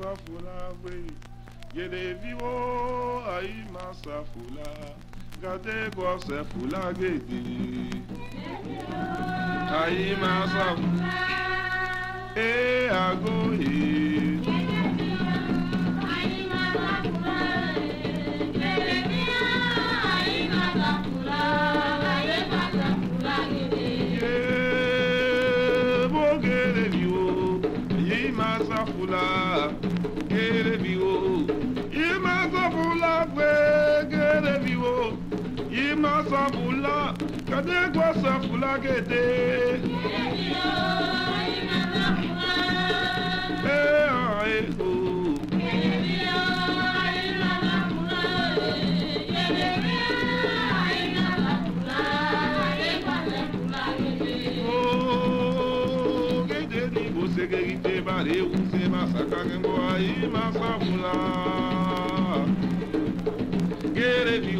masafula we. Gedeviwo ayi masafula gadebo sefula gede. Ayi masafula e ago e. bula kade gwasa fula gede eh ae o Segurite bare use masaka kengo ai masafula. Gere viu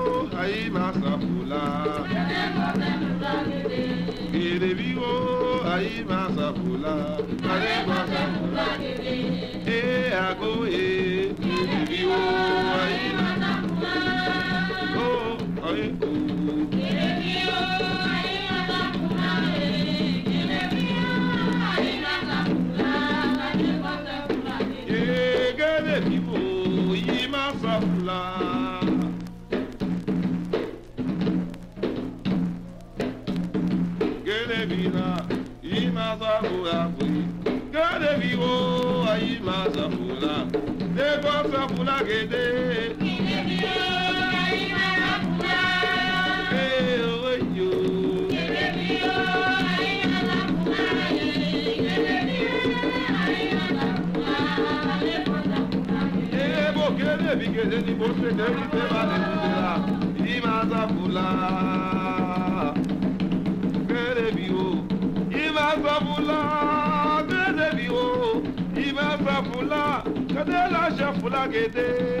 ayi masabula, kade kwa sabula. Gede bi o, ayi masabula. Gede bi o, ayi masabula, kade kwa sabula. Eh, ago eh, gede bi o, ayi oh, ayi ni. Gede Kadela chef la guédé.